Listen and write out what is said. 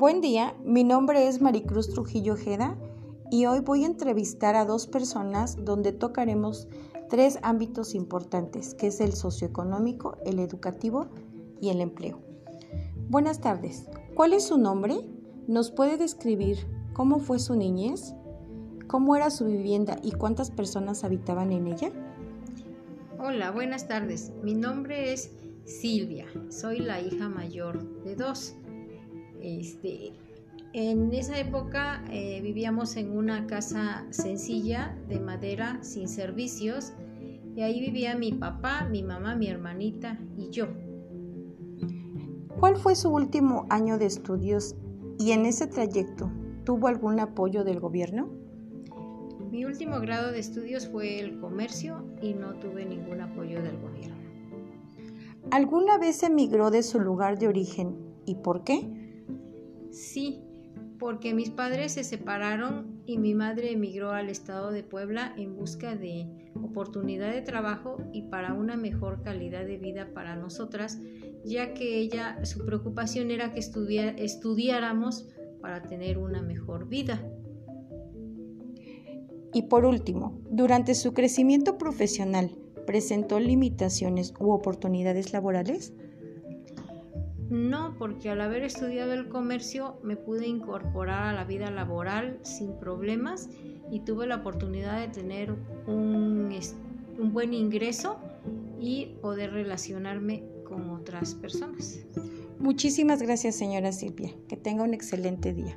Buen día, mi nombre es Maricruz Trujillo Ojeda y hoy voy a entrevistar a dos personas donde tocaremos tres ámbitos importantes, que es el socioeconómico, el educativo y el empleo. Buenas tardes, ¿cuál es su nombre? ¿Nos puede describir cómo fue su niñez? ¿Cómo era su vivienda y cuántas personas habitaban en ella? Hola, buenas tardes. Mi nombre es Silvia. Soy la hija mayor de dos. Este, en esa época eh, vivíamos en una casa sencilla de madera sin servicios y ahí vivía mi papá, mi mamá, mi hermanita y yo. ¿Cuál fue su último año de estudios y en ese trayecto tuvo algún apoyo del gobierno? Mi último grado de estudios fue el comercio y no tuve ningún apoyo del gobierno. ¿Alguna vez emigró de su lugar de origen y por qué? Sí, porque mis padres se separaron y mi madre emigró al estado de Puebla en busca de oportunidad de trabajo y para una mejor calidad de vida para nosotras, ya que ella, su preocupación era que estudiáramos para tener una mejor vida. Y por último, durante su crecimiento profesional, ¿presentó limitaciones u oportunidades laborales? No, porque al haber estudiado el comercio me pude incorporar a la vida laboral sin problemas y tuve la oportunidad de tener un, un buen ingreso y poder relacionarme con otras personas. Muchísimas gracias, señora Silvia. Que tenga un excelente día.